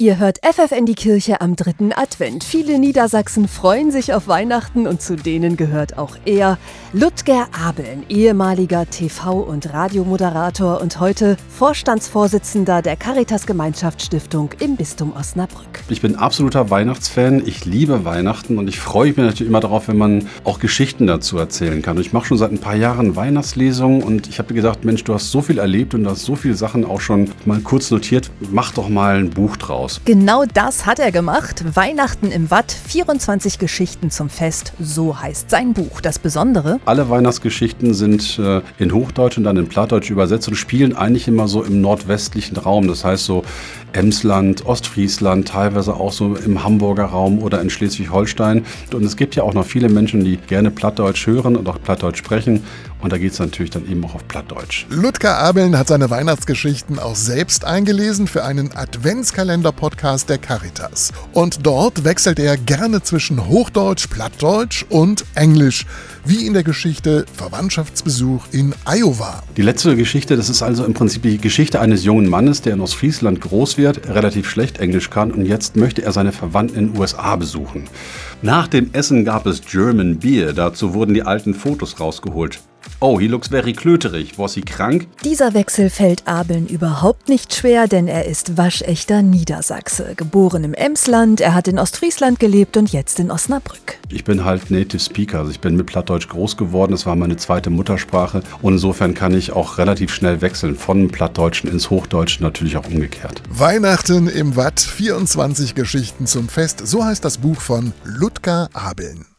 Ihr hört FF in die Kirche am dritten Advent. Viele Niedersachsen freuen sich auf Weihnachten und zu denen gehört auch er, Ludger Abeln, ehemaliger TV- und Radiomoderator und heute Vorstandsvorsitzender der Caritas Gemeinschaftsstiftung im Bistum Osnabrück. Ich bin absoluter Weihnachtsfan. Ich liebe Weihnachten und ich freue mich natürlich immer darauf, wenn man auch Geschichten dazu erzählen kann. Und ich mache schon seit ein paar Jahren Weihnachtslesungen und ich habe gedacht, Mensch, du hast so viel erlebt und du hast so viele Sachen auch schon mal kurz notiert. Mach doch mal ein Buch draus aus. Genau das hat er gemacht. Weihnachten im Watt, 24 Geschichten zum Fest, so heißt sein Buch. Das Besondere? Alle Weihnachtsgeschichten sind äh, in Hochdeutsch und dann in Plattdeutsch übersetzt und spielen eigentlich immer so im nordwestlichen Raum. Das heißt so Emsland, Ostfriesland, teilweise auch so im Hamburger Raum oder in Schleswig-Holstein. Und es gibt ja auch noch viele Menschen, die gerne Plattdeutsch hören und auch Plattdeutsch sprechen. Und da geht es natürlich dann eben auch auf Plattdeutsch. Ludger Abeln hat seine Weihnachtsgeschichten auch selbst eingelesen für einen Adventskalender-Podcast der Caritas. Und dort wechselt er gerne zwischen Hochdeutsch, Plattdeutsch und Englisch, wie in der Geschichte Verwandtschaftsbesuch in Iowa. Die letzte Geschichte, das ist also im Prinzip die Geschichte eines jungen Mannes, der in Ostfriesland groß wird, relativ schlecht Englisch kann und jetzt möchte er seine Verwandten in den USA besuchen. Nach dem Essen gab es German Beer, dazu wurden die alten Fotos rausgeholt. Oh, he looks very klöterig. War sie krank? Dieser Wechsel fällt Abeln überhaupt nicht schwer, denn er ist waschechter Niedersachse. Geboren im Emsland, er hat in Ostfriesland gelebt und jetzt in Osnabrück. Ich bin halt Native Speaker, also ich bin mit Plattdeutsch groß geworden, das war meine zweite Muttersprache und insofern kann ich auch relativ schnell wechseln von Plattdeutschen ins Hochdeutsche, natürlich auch umgekehrt. Weihnachten im Watt, 24 Geschichten zum Fest, so heißt das Buch von Ludger Abeln.